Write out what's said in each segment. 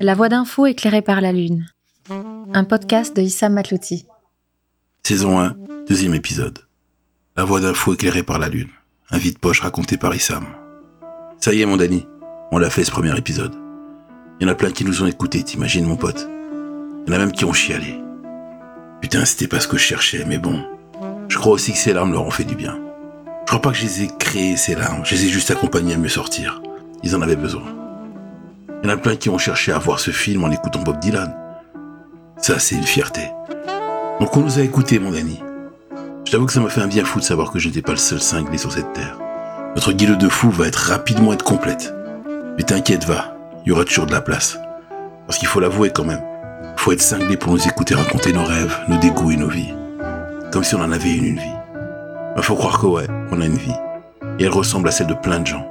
La voix d'info éclairée par la lune. Un podcast de Issam Matlouti. Saison 1, deuxième épisode. La voix d'info éclairée par la lune. Un vide-poche raconté par Issam. Ça y est, mon Dani. On l'a fait ce premier épisode. Il y en a plein qui nous ont écoutés, t'imagines, mon pote. Il y en a même qui ont chialé. Putain, c'était pas ce que je cherchais, mais bon. Je crois aussi que ces larmes leur ont fait du bien. Je crois pas que je les ai créées, ces larmes. Je les ai juste accompagnées à mieux sortir. Ils en avaient besoin. Il y en a plein qui ont cherché à voir ce film en écoutant Bob Dylan. Ça, c'est une fierté. Donc on nous a écoutés, mon ami. Je t'avoue que ça m'a fait un bien fou de savoir que je n'étais pas le seul cinglé sur cette terre. Notre guilde de fou va être rapidement être complète. Mais t'inquiète, va. Il y aura toujours de la place. Parce qu'il faut l'avouer quand même. Faut être cinglé pour nous écouter raconter nos rêves, nos dégoûts et nos vies. Comme si on en avait une, une vie. Il faut croire que ouais, on a une vie. Et elle ressemble à celle de plein de gens.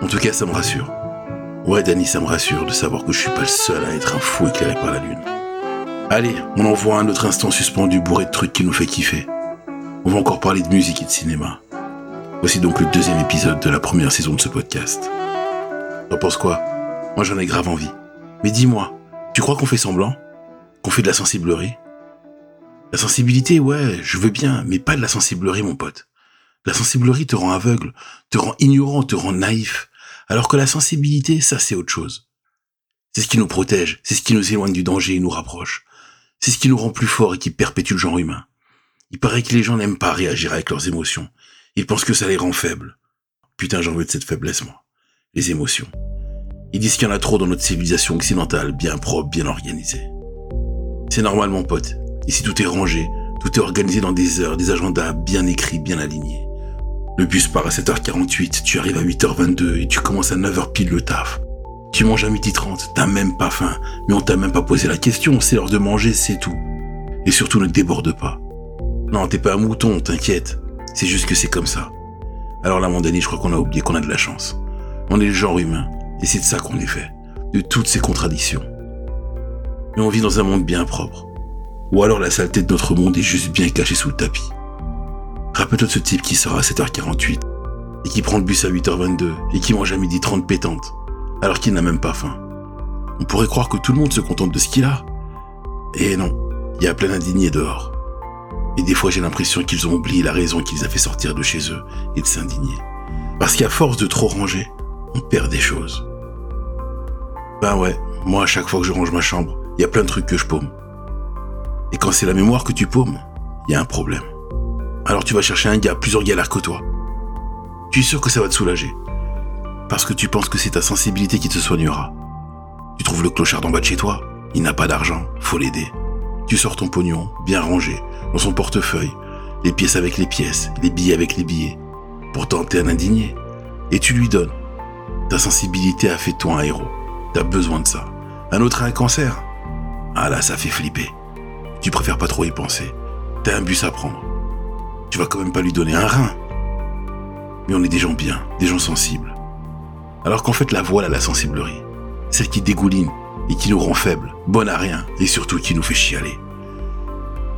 En tout cas, ça me rassure. Ouais, Danny, ça me rassure de savoir que je suis pas le seul à être un fou éclairé par la lune. Allez, on envoie un autre instant suspendu bourré de trucs qui nous fait kiffer. On va encore parler de musique et de cinéma. Voici donc le deuxième épisode de la première saison de ce podcast. T'en penses quoi? Moi j'en ai grave envie. Mais dis-moi, tu crois qu'on fait semblant? Qu'on fait de la sensiblerie? La sensibilité, ouais, je veux bien, mais pas de la sensiblerie, mon pote. La sensiblerie te rend aveugle, te rend ignorant, te rend naïf. Alors que la sensibilité, ça c'est autre chose. C'est ce qui nous protège, c'est ce qui nous éloigne du danger et nous rapproche. C'est ce qui nous rend plus forts et qui perpétue le genre humain. Il paraît que les gens n'aiment pas réagir avec leurs émotions. Ils pensent que ça les rend faibles. Putain, j'en veux de cette faiblesse, moi. Les émotions. Ils disent qu'il y en a trop dans notre civilisation occidentale, bien propre, bien organisée. C'est normal, mon pote. Ici, tout est rangé, tout est organisé dans des heures, des agendas bien écrits, bien alignés. Le bus part à 7h48, tu arrives à 8h22 et tu commences à 9h pile le taf. Tu manges à 12h30, t'as même pas faim, mais on t'a même pas posé la question, c'est l'heure de manger, c'est tout. Et surtout ne déborde pas. Non, t'es pas un mouton, t'inquiète. C'est juste que c'est comme ça. Alors là, mon Danny, je crois qu'on a oublié qu'on a de la chance. On est le genre humain, et c'est de ça qu'on est fait. De toutes ces contradictions. Mais on vit dans un monde bien propre. Ou alors la saleté de notre monde est juste bien cachée sous le tapis. Rappelle-toi de ce type qui sort à 7h48 et qui prend le bus à 8h22 et qui mange à midi 30 pétante alors qu'il n'a même pas faim. On pourrait croire que tout le monde se contente de ce qu'il a. Et non, il y a plein d'indignés dehors. Et des fois j'ai l'impression qu'ils ont oublié la raison qui les fait sortir de chez eux et de s'indigner. Parce qu'à force de trop ranger, on perd des choses. Ben ouais, moi à chaque fois que je range ma chambre, il y a plein de trucs que je paume. Et quand c'est la mémoire que tu paumes, il y a un problème. Alors tu vas chercher un gars, plusieurs galères que toi. Tu es sûr que ça va te soulager. Parce que tu penses que c'est ta sensibilité qui te soignera. Tu trouves le clochard d'en bas de chez toi, il n'a pas d'argent, faut l'aider. Tu sors ton pognon, bien rangé, dans son portefeuille, les pièces avec les pièces, les billets avec les billets. Pourtant, t'es un indigné. Et tu lui donnes. Ta sensibilité a fait toi un héros. T'as besoin de ça. Un autre a un cancer. Ah là, ça fait flipper. Tu préfères pas trop y penser. T'as un bus à prendre. Tu vas quand même pas lui donner un rein. Mais on est des gens bien, des gens sensibles. Alors qu'en fait, la voile à la sensiblerie, celle qui dégouline et qui nous rend faibles, bonne à rien et surtout qui nous fait chialer.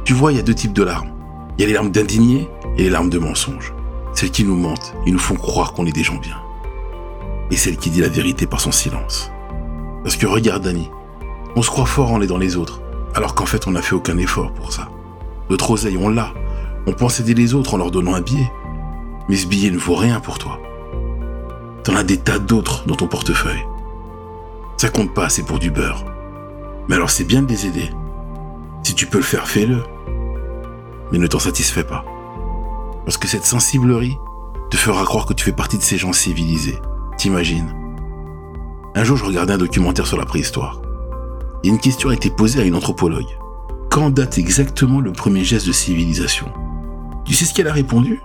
Tu vois, il y a deux types de larmes. Il y a les larmes d'indigné et les larmes de mensonge. Celles qui nous mentent et nous font croire qu'on est des gens bien. Et celle qui dit la vérité par son silence. Parce que regarde, Dani, on se croit fort en aidant les autres, alors qu'en fait on n'a fait aucun effort pour ça. Notre oseille, on l'a. On pense aider les autres en leur donnant un billet. Mais ce billet ne vaut rien pour toi. T'en as des tas d'autres dans ton portefeuille. Ça compte pas, c'est pour du beurre. Mais alors c'est bien de les aider. Si tu peux le faire, fais-le. Mais ne t'en satisfais pas. Parce que cette sensiblerie te fera croire que tu fais partie de ces gens civilisés. T'imagines? Un jour, je regardais un documentaire sur la préhistoire. Et une question a été posée à une anthropologue. Quand date exactement le premier geste de civilisation? Tu sais ce qu'elle a répondu?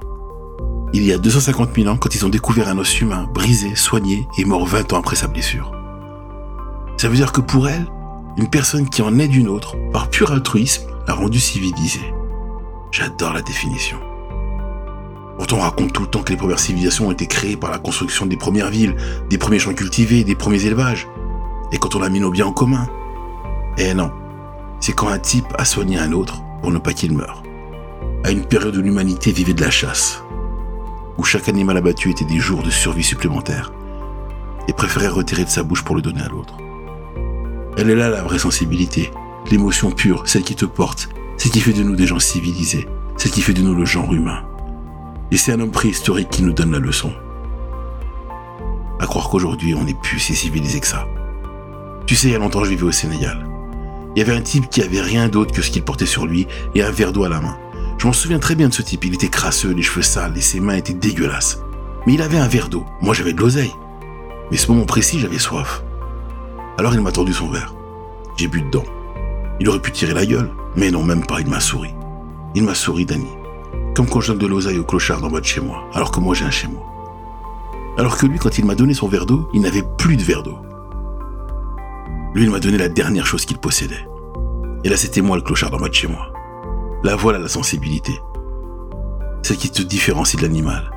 Il y a 250 000 ans quand ils ont découvert un os humain brisé, soigné et mort 20 ans après sa blessure. Ça veut dire que pour elle, une personne qui en aide une autre, par pur altruisme, l'a rendue civilisée. J'adore la définition. Pourtant, on raconte tout le temps que les premières civilisations ont été créées par la construction des premières villes, des premiers champs cultivés, des premiers élevages. Et quand on a mis nos biens en commun. Eh non. C'est quand un type a soigné un autre pour ne pas qu'il meure. À une période où l'humanité vivait de la chasse. Où chaque animal abattu était des jours de survie supplémentaires. et préférait retirer de sa bouche pour le donner à l'autre. Elle est là la vraie sensibilité, l'émotion pure, celle qui te porte, celle qui fait de nous des gens civilisés, celle qui fait de nous le genre humain. Et c'est un homme préhistorique qui nous donne la leçon. À croire qu'aujourd'hui on n'est plus si civilisé que ça. Tu sais, il y a longtemps je vivais au Sénégal. Il y avait un type qui avait rien d'autre que ce qu'il portait sur lui et un verre d'eau à la main. Je m'en souviens très bien de ce type, il était crasseux, les cheveux sales et ses mains étaient dégueulasses. Mais il avait un verre d'eau, moi j'avais de l'oseille. Mais ce moment précis, j'avais soif. Alors il m'a tendu son verre. J'ai bu dedans. Il aurait pu tirer la gueule, mais non, même pas, il m'a souri. Il m'a souri, Danny. Comme quand je donne de l'oseille au clochard dans de chez moi, alors que moi j'ai un chez moi. Alors que lui, quand il m'a donné son verre d'eau, il n'avait plus de verre d'eau. Lui, il m'a donné la dernière chose qu'il possédait. Et là, c'était moi le clochard dans de chez moi. Là, voilà la sensibilité. Celle qui te différencie de l'animal.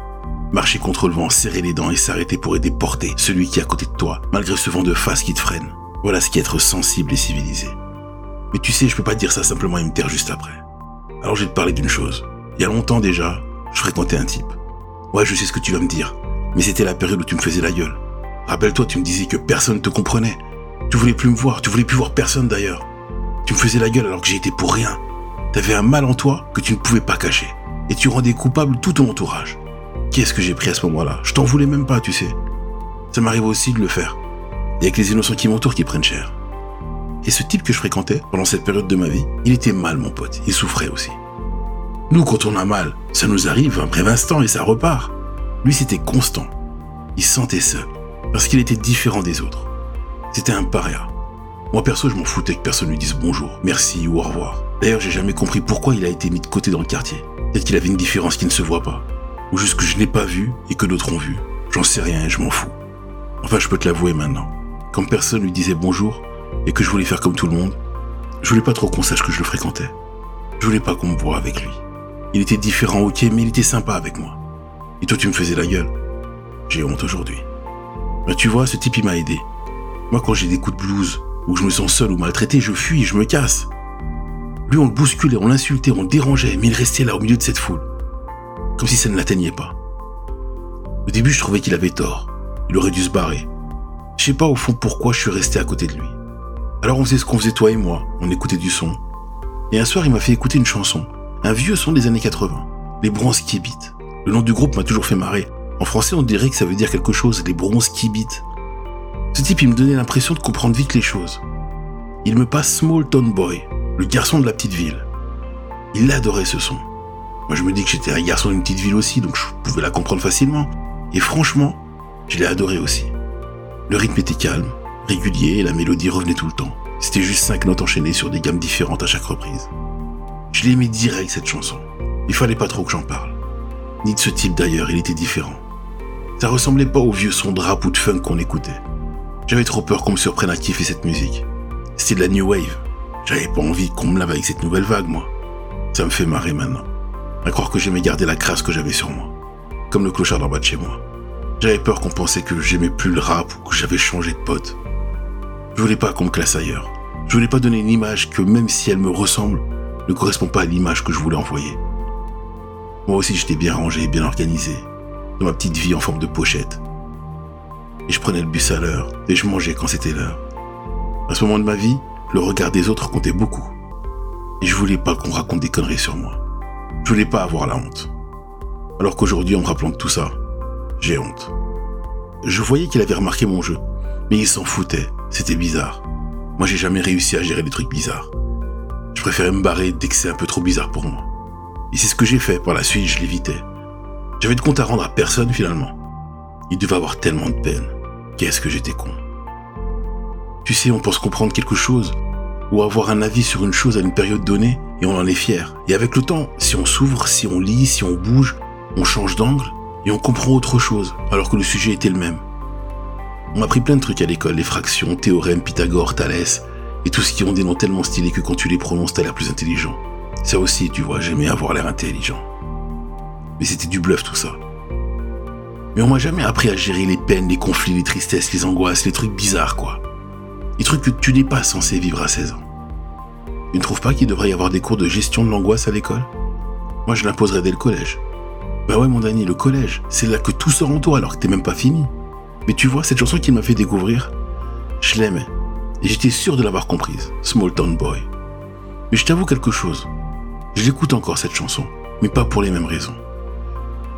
Marcher contre le vent, serrer les dents et s'arrêter pour aider porter celui qui est à côté de toi, malgré ce vent de face qui te freine. Voilà ce qui est être sensible et civilisé. Mais tu sais, je peux pas dire ça simplement et me taire juste après. Alors je vais te parler d'une chose. Il y a longtemps déjà, je fréquentais un type. Ouais, je sais ce que tu vas me dire, mais c'était la période où tu me faisais la gueule. Rappelle-toi, tu me disais que personne ne te comprenait. Tu voulais plus me voir, tu voulais plus voir personne d'ailleurs. Tu me faisais la gueule alors que j'y étais pour rien. T'avais un mal en toi que tu ne pouvais pas cacher. Et tu rendais coupable tout ton entourage. Qu'est-ce que j'ai pris à ce moment-là? Je t'en voulais même pas, tu sais. Ça m'arrive aussi de le faire. Et avec les innocents qui m'entourent qui prennent cher. Et ce type que je fréquentais pendant cette période de ma vie, il était mal, mon pote. Il souffrait aussi. Nous, quand on a mal, ça nous arrive un bref instant et ça repart. Lui, c'était constant. Il se sentait seul. Parce qu'il était différent des autres. C'était un paria. Moi perso, je m'en foutais que personne lui dise bonjour, merci ou au revoir. D'ailleurs, j'ai jamais compris pourquoi il a été mis de côté dans le quartier. Peut-être qu'il avait une différence qui ne se voit pas. Ou juste que je n'ai pas vu et que d'autres ont vu. J'en sais rien et je m'en fous. Enfin, je peux te l'avouer maintenant. Quand personne lui disait bonjour et que je voulais faire comme tout le monde, je voulais pas trop qu'on sache que je le fréquentais. Je voulais pas qu'on me voie avec lui. Il était différent, ok, mais il était sympa avec moi. Et toi, tu me faisais la gueule. J'ai honte aujourd'hui. Mais tu vois, ce type, il m'a aidé. Moi, quand j'ai des coups de blues, ou je me sens seul ou maltraité, je fuis, je me casse. On le bousculait, on l'insultait, on le dérangeait, mais il restait là au milieu de cette foule. Comme si ça ne l'atteignait pas. Au début, je trouvais qu'il avait tort. Il aurait dû se barrer. Je sais pas au fond pourquoi je suis resté à côté de lui. Alors on faisait ce qu'on faisait toi et moi, on écoutait du son. Et un soir, il m'a fait écouter une chanson. Un vieux son des années 80. Les bronzes qui habitent. Le nom du groupe m'a toujours fait marrer. En français, on dirait que ça veut dire quelque chose, les bronzes qui habitent. Ce type, il me donnait l'impression de comprendre vite les choses. Il me passe Small Town Boy, le garçon de la petite ville. Il adorait ce son. Moi, je me dis que j'étais un garçon d'une petite ville aussi, donc je pouvais la comprendre facilement. Et franchement, je l'ai adoré aussi. Le rythme était calme, régulier, et la mélodie revenait tout le temps. C'était juste cinq notes enchaînées sur des gammes différentes à chaque reprise. Je l'ai mis direct cette chanson. Il fallait pas trop que j'en parle. Ni de ce type d'ailleurs, il était différent. Ça ressemblait pas au vieux son de rap ou de funk qu'on écoutait. J'avais trop peur qu'on me surprenne à kiffer cette musique. C'était de la new wave. J'avais pas envie qu'on me lave avec cette nouvelle vague, moi. Ça me fait marrer maintenant. À croire que j'aimais garder la crasse que j'avais sur moi. Comme le clochard d'en bas de chez moi. J'avais peur qu'on pensait que j'aimais plus le rap ou que j'avais changé de pote. Je voulais pas qu'on me classe ailleurs. Je voulais pas donner une image que même si elle me ressemble, ne correspond pas à l'image que je voulais envoyer. Moi aussi j'étais bien rangé, bien organisé, dans ma petite vie en forme de pochette. Et je prenais le bus à l'heure, et je mangeais quand c'était l'heure. À ce moment de ma vie, le regard des autres comptait beaucoup. Et je voulais pas qu'on raconte des conneries sur moi. Je voulais pas avoir la honte. Alors qu'aujourd'hui, en me rappelant tout ça, j'ai honte. Je voyais qu'il avait remarqué mon jeu, mais il s'en foutait, c'était bizarre. Moi, j'ai jamais réussi à gérer des trucs bizarres. Je préférais me barrer dès que c'est un peu trop bizarre pour moi. Et c'est ce que j'ai fait, par la suite, je l'évitais. J'avais de compte à rendre à personne finalement. Il devait avoir tellement de peine. Qu'est-ce que j'étais con. Tu sais, on pense comprendre quelque chose, ou avoir un avis sur une chose à une période donnée, et on en est fier. Et avec le temps, si on s'ouvre, si on lit, si on bouge, on change d'angle, et on comprend autre chose, alors que le sujet était le même. On m'a appris plein de trucs à l'école, les fractions, théorèmes, Pythagore, Thalès, et tout ce qui ont des noms tellement stylés que quand tu les prononces, t'as l'air plus intelligent. Ça aussi, tu vois, j'aimais avoir l'air intelligent. Mais c'était du bluff tout ça. Mais on m'a jamais appris à gérer les peines, les conflits, les tristesses, les angoisses, les trucs bizarres, quoi. Les trucs que tu n'es pas censé vivre à 16 ans. Tu ne trouves pas qu'il devrait y avoir des cours de gestion de l'angoisse à l'école? Moi, je l'imposerais dès le collège. Bah ouais, mon Dani, le collège, c'est là que tout sort en toi alors que t'es même pas fini. Mais tu vois, cette chanson qu'il m'a fait découvrir, je l'aimais. Et j'étais sûr de l'avoir comprise. Small Town Boy. Mais je t'avoue quelque chose. Je l'écoute encore cette chanson, mais pas pour les mêmes raisons.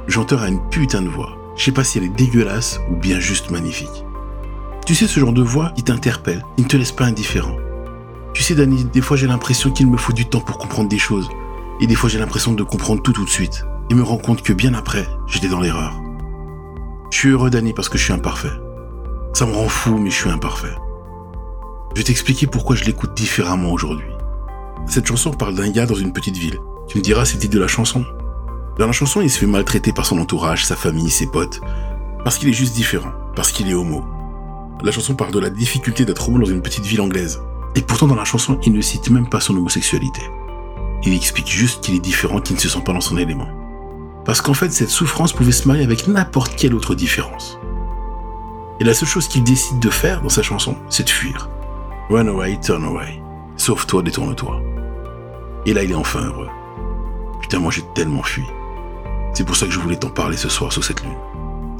Le chanteur a une putain de voix. Je sais pas si elle est dégueulasse ou bien juste magnifique. Tu sais ce genre de voix qui t'interpelle, qui ne te laisse pas indifférent. Tu sais Danny, des fois j'ai l'impression qu'il me faut du temps pour comprendre des choses. Et des fois j'ai l'impression de comprendre tout tout de suite. Et me rends compte que bien après, j'étais dans l'erreur. Je suis heureux Danny parce que je suis imparfait. Ça me rend fou mais je suis imparfait. Je vais t'expliquer pourquoi je l'écoute différemment aujourd'hui. Cette chanson parle d'un gars dans une petite ville. Tu me diras c'est de la chanson. Dans la chanson, il se fait maltraiter par son entourage, sa famille, ses potes, parce qu'il est juste différent, parce qu'il est homo. La chanson parle de la difficulté d'être homo dans une petite ville anglaise. Et pourtant, dans la chanson, il ne cite même pas son homosexualité. Il explique juste qu'il est différent, qu'il ne se sent pas dans son élément. Parce qu'en fait, cette souffrance pouvait se marier avec n'importe quelle autre différence. Et la seule chose qu'il décide de faire dans sa chanson, c'est de fuir. Run away, turn away. Sauve-toi, détourne-toi. Et là, il est enfin heureux. Putain, moi j'ai tellement fui. C'est pour ça que je voulais t'en parler ce soir sous cette lune.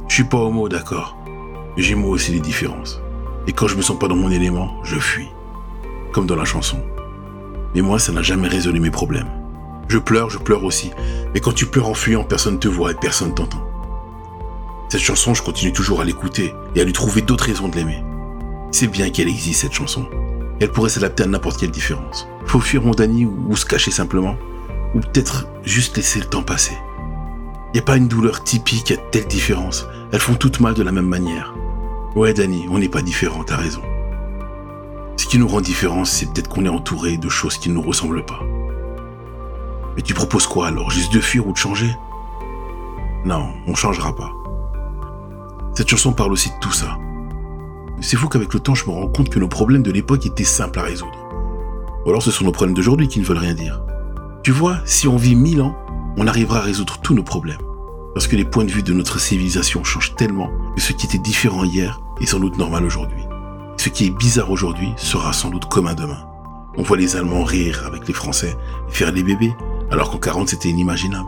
Je suis pas homo, d'accord. J'ai moi aussi les différences. Et quand je me sens pas dans mon élément, je fuis. Comme dans la chanson. Mais moi, ça n'a jamais résolu mes problèmes. Je pleure, je pleure aussi. Mais quand tu pleures en fuyant, personne te voit et personne t'entend. Cette chanson, je continue toujours à l'écouter et à lui trouver d'autres raisons de l'aimer. C'est bien qu'elle existe, cette chanson. Elle pourrait s'adapter à n'importe quelle différence. Faut fuir mon Danny ou se cacher simplement. Ou peut-être juste laisser le temps passer. Y a pas une douleur typique à telle différence. Elles font toutes mal de la même manière. Ouais, Danny, on n'est pas différents, t'as raison. Ce qui nous rend différents, c'est peut-être qu'on est entouré de choses qui ne nous ressemblent pas. Mais tu proposes quoi alors? Juste de fuir ou de changer? Non, on changera pas. Cette chanson parle aussi de tout ça. C'est fou qu'avec le temps, je me rends compte que nos problèmes de l'époque étaient simples à résoudre. Ou alors ce sont nos problèmes d'aujourd'hui qui ne veulent rien dire. Tu vois, si on vit mille ans, on arrivera à résoudre tous nos problèmes. Parce que les points de vue de notre civilisation changent tellement que ce qui était différent hier est sans doute normal aujourd'hui. Ce qui est bizarre aujourd'hui sera sans doute commun demain. On voit les Allemands rire avec les Français et faire des bébés, alors qu'en 40 c'était inimaginable.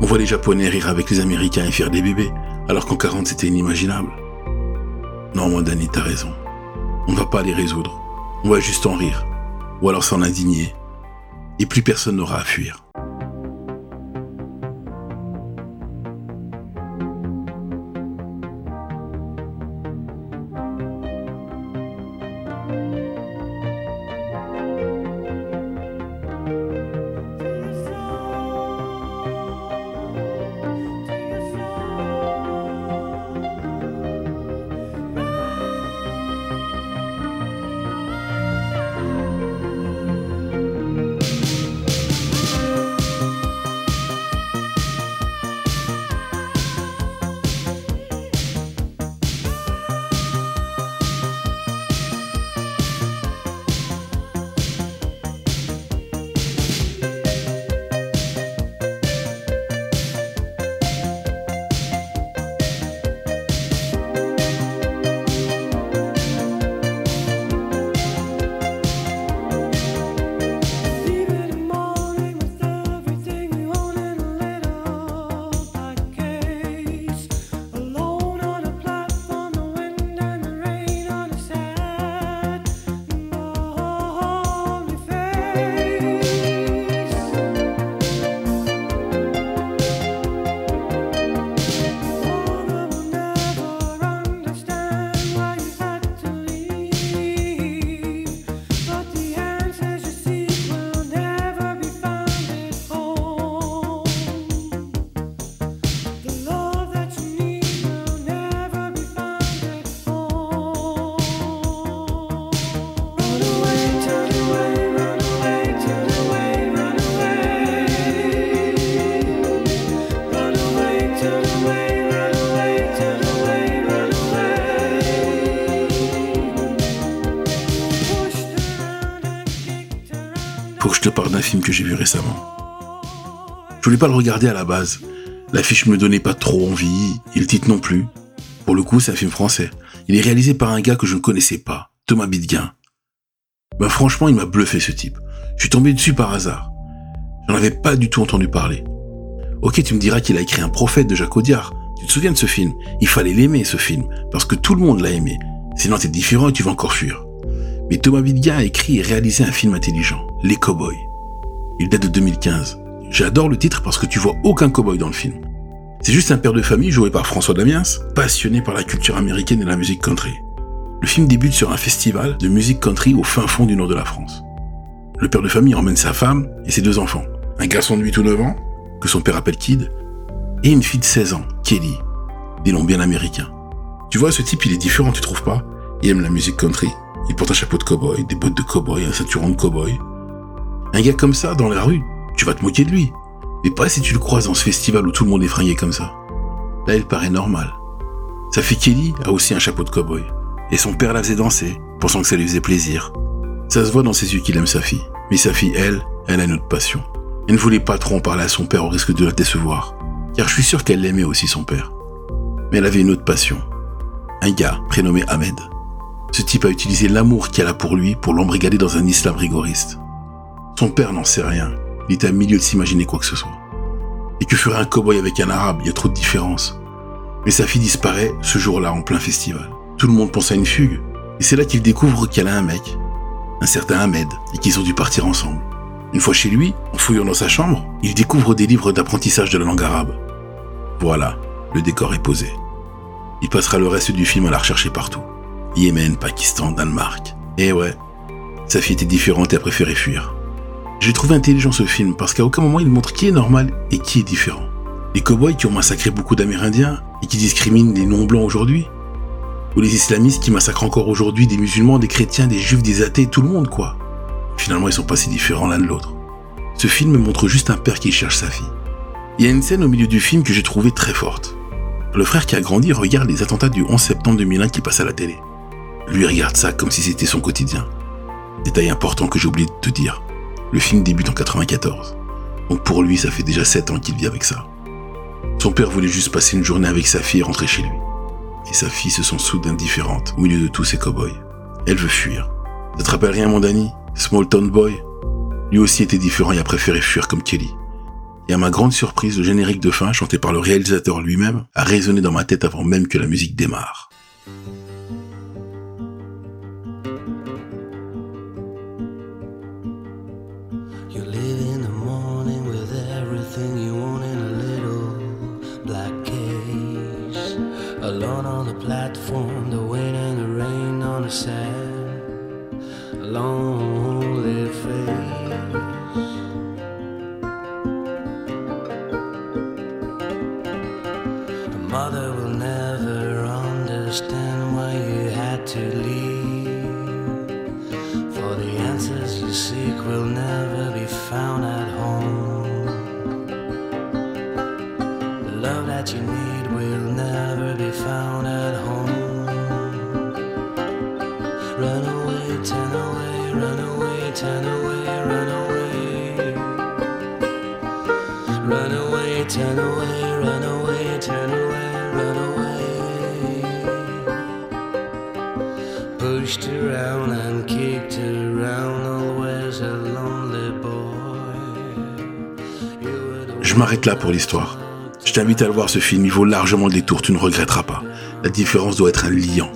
On voit les Japonais rire avec les Américains et faire des bébés, alors qu'en 40 c'était inimaginable. Non, mon Danny, t'as raison. On ne va pas les résoudre. On va juste en rire. Ou alors s'en indigner. Et plus personne n'aura à fuir. D'un film que j'ai vu récemment. Je voulais pas le regarder à la base. L'affiche me donnait pas trop envie, et le titre non plus. Pour le coup, c'est un film français. Il est réalisé par un gars que je ne connaissais pas, Thomas Bidguin. Ben franchement, il m'a bluffé ce type. Je suis tombé dessus par hasard. J'en avais pas du tout entendu parler. Ok, tu me diras qu'il a écrit un prophète de Jacques Audiard, Tu te souviens de ce film? Il fallait l'aimer, ce film, parce que tout le monde l'a aimé. Sinon, t'es différent et tu vas encore fuir. Mais Thomas Vidga a écrit et réalisé un film intelligent, Les Cowboys. Il date de 2015. J'adore le titre parce que tu vois aucun cowboy dans le film. C'est juste un père de famille joué par François Damiens, passionné par la culture américaine et la musique country. Le film débute sur un festival de musique country au fin fond du nord de la France. Le père de famille emmène sa femme et ses deux enfants. Un garçon de 8 ou 9 ans, que son père appelle Kid, et une fille de 16 ans, Kelly, des noms bien américains. Tu vois, ce type, il est différent, tu trouves pas? Il aime la musique country, il porte un chapeau de cowboy, des bottes de cowboy, un ceinturon de cowboy. Un gars comme ça, dans la rue, tu vas te moquer de lui. Mais pas si tu le croises dans ce festival où tout le monde est fringué comme ça. Là, il paraît normal. Sa fille Kelly a aussi un chapeau de cowboy. Et son père la faisait danser, pensant que ça lui faisait plaisir. Ça se voit dans ses yeux qu'il aime sa fille. Mais sa fille, elle, elle a une autre passion. Elle ne voulait pas trop en parler à son père au risque de la décevoir. Car je suis sûr qu'elle l'aimait aussi son père. Mais elle avait une autre passion. Un gars prénommé Ahmed. Ce type a utilisé l'amour qu'elle a pour lui pour l'embrigader dans un islam rigoriste. Son père n'en sait rien. Il est à milieu de s'imaginer quoi que ce soit. Et que ferait un cowboy avec un arabe? Il y a trop de différences. Mais sa fille disparaît ce jour-là en plein festival. Tout le monde pense à une fugue. Et c'est là qu'il découvre qu'elle a un mec, un certain Ahmed, et qu'ils ont dû partir ensemble. Une fois chez lui, en fouillant dans sa chambre, il découvre des livres d'apprentissage de la langue arabe. Voilà, le décor est posé. Il passera le reste du film à la rechercher partout. Yémen, Pakistan, Danemark. Et ouais, sa fille était différente et a préféré fuir. J'ai trouvé intelligent ce film parce qu'à aucun moment il montre qui est normal et qui est différent. Les cowboys qui ont massacré beaucoup d'Amérindiens et qui discriminent les non-blancs aujourd'hui. Ou les islamistes qui massacrent encore aujourd'hui des musulmans, des chrétiens, des juifs, des athées, tout le monde quoi. Finalement ils sont pas si différents l'un de l'autre. Ce film montre juste un père qui cherche sa fille. Il y a une scène au milieu du film que j'ai trouvée très forte. Le frère qui a grandi regarde les attentats du 11 septembre 2001 qui passent à la télé. Lui regarde ça comme si c'était son quotidien. Détail important que j'ai oublié de te dire. Le film débute en 94. Donc pour lui, ça fait déjà 7 ans qu'il vit avec ça. Son père voulait juste passer une journée avec sa fille et rentrer chez lui. Et sa fille se sent soudain différente au milieu de tous ces cow-boys. Elle veut fuir. Ça te rappelle rien, mon Danny? Small Town Boy? Lui aussi était différent et a préféré fuir comme Kelly. Et à ma grande surprise, le générique de fin, chanté par le réalisateur lui-même, a résonné dans ma tête avant même que la musique démarre. say. Je m'arrête là pour l'histoire. Je t'invite à le voir ce film, il vaut largement le détour, tu ne regretteras pas. La différence doit être un liant.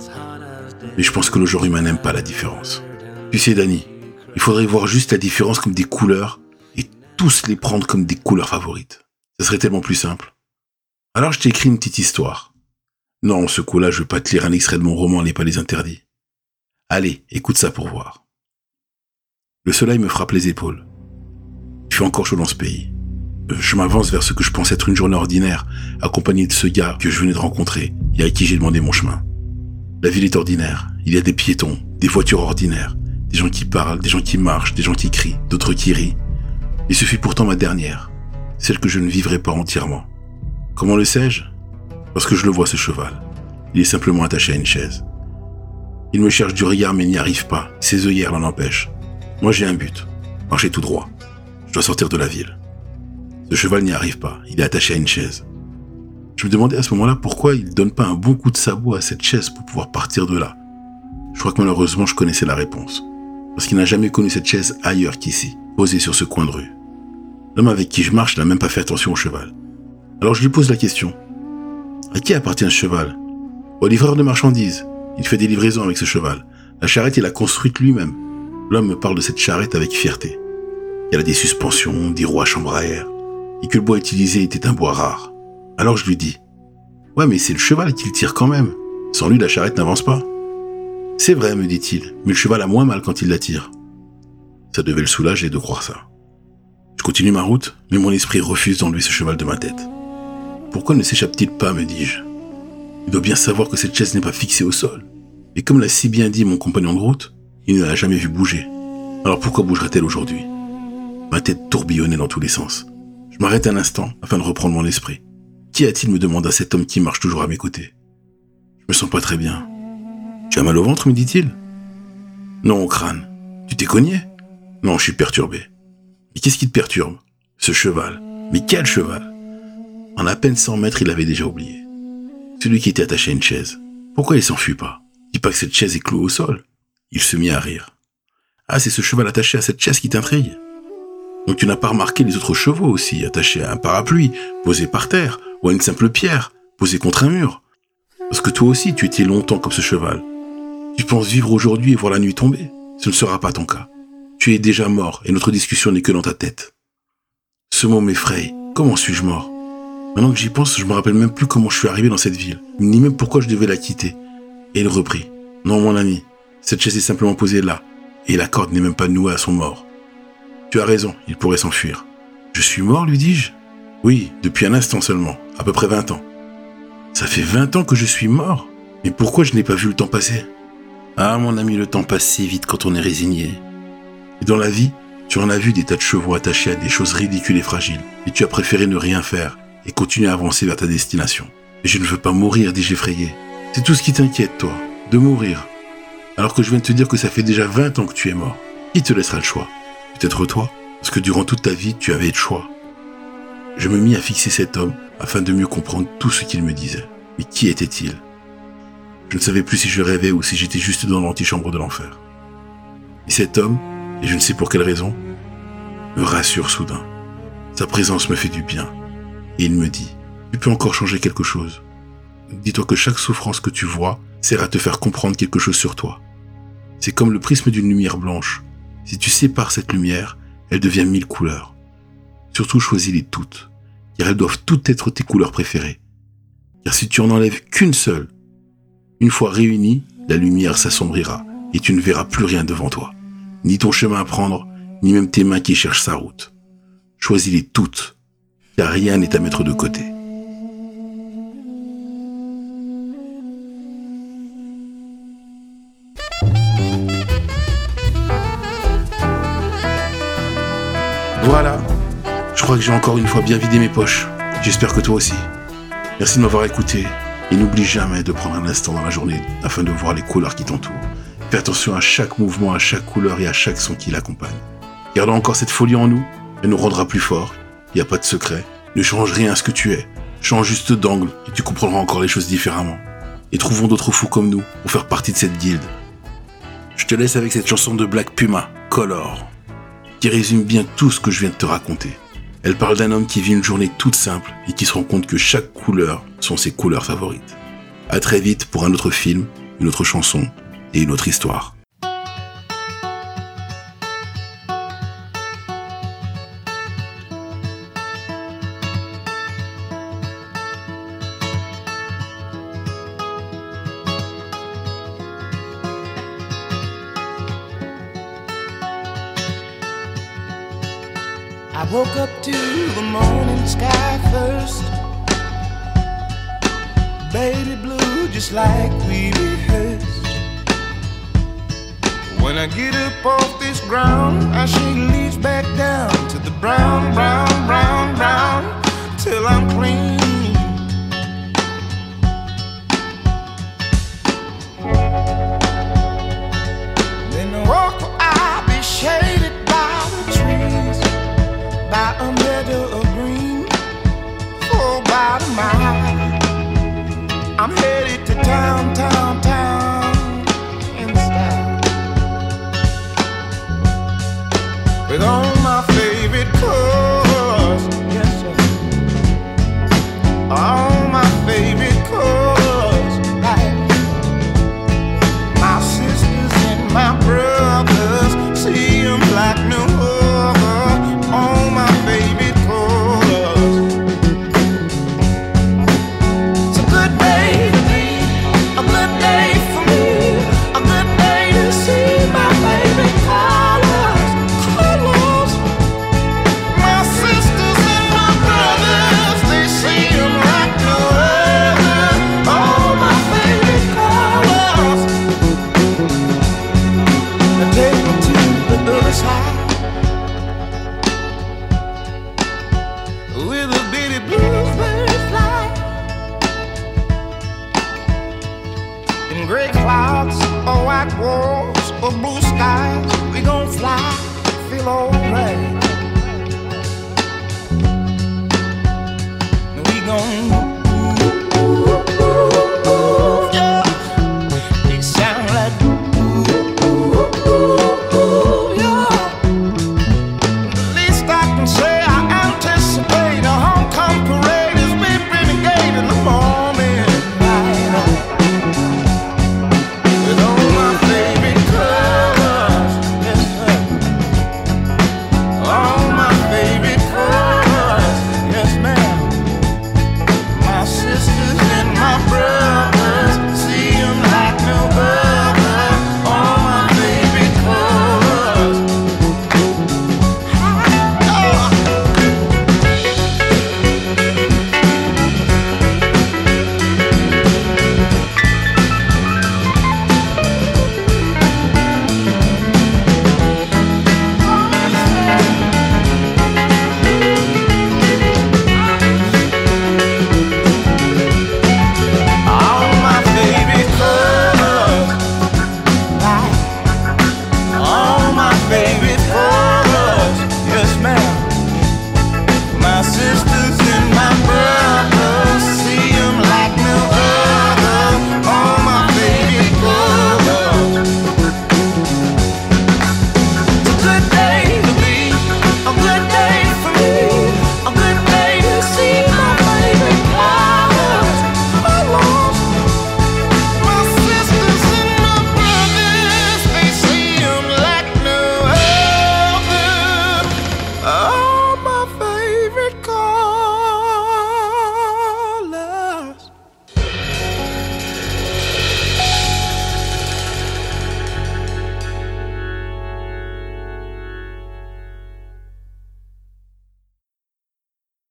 Mais je pense que le genre humain n'aime pas la différence. Tu sais, Danny, il faudrait voir juste la différence comme des couleurs et tous les prendre comme des couleurs favorites. Ce serait tellement plus simple. Alors je t'ai écrit une petite histoire. Non, ce coup-là, je veux pas te lire un extrait de mon roman Les Interdits. Allez, écoute ça pour voir. Le soleil me frappe les épaules. Il fait encore chaud dans ce pays. Je m'avance vers ce que je pense être une journée ordinaire, accompagné de ce gars que je venais de rencontrer et à qui j'ai demandé mon chemin. La ville est ordinaire. Il y a des piétons, des voitures ordinaires, des gens qui parlent, des gens qui marchent, des gens qui crient, d'autres qui rient. Et ce fut pourtant ma dernière, celle que je ne vivrai pas entièrement. Comment le sais-je? Parce que je le vois ce cheval. Il est simplement attaché à une chaise. Il me cherche du regard mais n'y arrive pas. Ses œillères l'en empêchent. Moi j'ai un but. Marcher tout droit. Je dois sortir de la ville. Ce cheval n'y arrive pas. Il est attaché à une chaise. Je me demandais à ce moment-là pourquoi il ne donne pas un bon coup de sabot à cette chaise pour pouvoir partir de là. Je crois que malheureusement je connaissais la réponse. Parce qu'il n'a jamais connu cette chaise ailleurs qu'ici, posée sur ce coin de rue. L'homme avec qui je marche n'a même pas fait attention au cheval. Alors je lui pose la question. À qui appartient ce cheval? Au livreur de marchandises. Il fait des livraisons avec ce cheval. La charrette, il l'a construite lui-même. L'homme me parle de cette charrette avec fierté. Elle a des suspensions, des roues à chambre à air, et que le bois utilisé était un bois rare. Alors je lui dis, ouais mais c'est le cheval qui le tire quand même. Sans lui, la charrette n'avance pas. C'est vrai, me dit-il, mais le cheval a moins mal quand il la tire. Ça devait le soulager de croire ça. Je continue ma route, mais mon esprit refuse d'enlever ce cheval de ma tête. Pourquoi ne s'échappe-t-il pas, me dis-je? Il doit bien savoir que cette chaise n'est pas fixée au sol. Et comme l'a si bien dit mon compagnon de route, il ne l'a jamais vu bouger. Alors pourquoi bougerait-elle aujourd'hui? Ma tête tourbillonnait dans tous les sens. Je m'arrête un instant afin de reprendre mon esprit. Qui a-t-il me demanda cet homme qui marche toujours à mes côtés Je me sens pas très bien. Tu as mal au ventre, me dit-il Non, au crâne. Tu t'es cogné? Non, je suis perturbé. Mais qu'est-ce qui te perturbe? Ce cheval. Mais quel cheval? En à peine 100 mètres, il l'avait déjà oublié. Celui qui était attaché à une chaise. Pourquoi il s'enfuit pas? Dis pas que cette chaise est clouée au sol. Il se mit à rire. Ah, c'est ce cheval attaché à cette chaise qui t'intrigue. Donc tu n'as pas remarqué les autres chevaux aussi, attachés à un parapluie, posé par terre, ou à une simple pierre, posée contre un mur? Parce que toi aussi, tu étais longtemps comme ce cheval. Tu penses vivre aujourd'hui et voir la nuit tomber? Ce ne sera pas ton cas. Tu es déjà mort et notre discussion n'est que dans ta tête. Ce mot m'effraie. Comment suis-je mort? Maintenant que j'y pense, je me rappelle même plus comment je suis arrivé dans cette ville, ni même pourquoi je devais la quitter. Et il reprit. Non, mon ami, cette chaise est simplement posée là, et la corde n'est même pas nouée à son mort. Tu as raison, il pourrait s'enfuir. Je suis mort, lui dis-je? Oui, depuis un instant seulement, à peu près vingt ans. Ça fait vingt ans que je suis mort Mais pourquoi je n'ai pas vu le temps passer? Ah, mon ami, le temps passe si vite quand on est résigné. Et dans la vie, tu en as vu des tas de chevaux attachés à des choses ridicules et fragiles, et tu as préféré ne rien faire et continuer à avancer vers ta destination. Et je ne veux pas mourir, dis-je effrayé. C'est tout ce qui t'inquiète, toi, de mourir. Alors que je viens de te dire que ça fait déjà 20 ans que tu es mort. Qui te laissera le choix? Peut-être toi, parce que durant toute ta vie, tu avais le choix. Je me mis à fixer cet homme afin de mieux comprendre tout ce qu'il me disait. Mais qui était-il? Je ne savais plus si je rêvais ou si j'étais juste dans l'antichambre de l'enfer. Et cet homme, et je ne sais pour quelle raison, me rassure soudain. Sa présence me fait du bien. Et il me dit, tu peux encore changer quelque chose. Dis-toi que chaque souffrance que tu vois sert à te faire comprendre quelque chose sur toi. C'est comme le prisme d'une lumière blanche. Si tu sépares cette lumière, elle devient mille couleurs. Surtout choisis-les toutes, car elles doivent toutes être tes couleurs préférées. Car si tu en enlèves qu'une seule, une fois réunie, la lumière s'assombrira et tu ne verras plus rien devant toi ni ton chemin à prendre, ni même tes mains qui cherchent sa route. Choisis-les toutes, car rien n'est à mettre de côté. Voilà, je crois que j'ai encore une fois bien vidé mes poches. J'espère que toi aussi. Merci de m'avoir écouté et n'oublie jamais de prendre un instant dans la journée afin de voir les couleurs qui t'entourent. Fais attention à chaque mouvement, à chaque couleur et à chaque son qui l'accompagne. Gardons encore cette folie en nous, elle nous rendra plus forts. Il n'y a pas de secret. Ne change rien à ce que tu es. Change juste d'angle et tu comprendras encore les choses différemment. Et trouvons d'autres fous comme nous pour faire partie de cette guilde. Je te laisse avec cette chanson de Black Puma, Color, qui résume bien tout ce que je viens de te raconter. Elle parle d'un homme qui vit une journée toute simple et qui se rend compte que chaque couleur sont ses couleurs favorites. À très vite pour un autre film, une autre chanson et une autre histoire. Clean.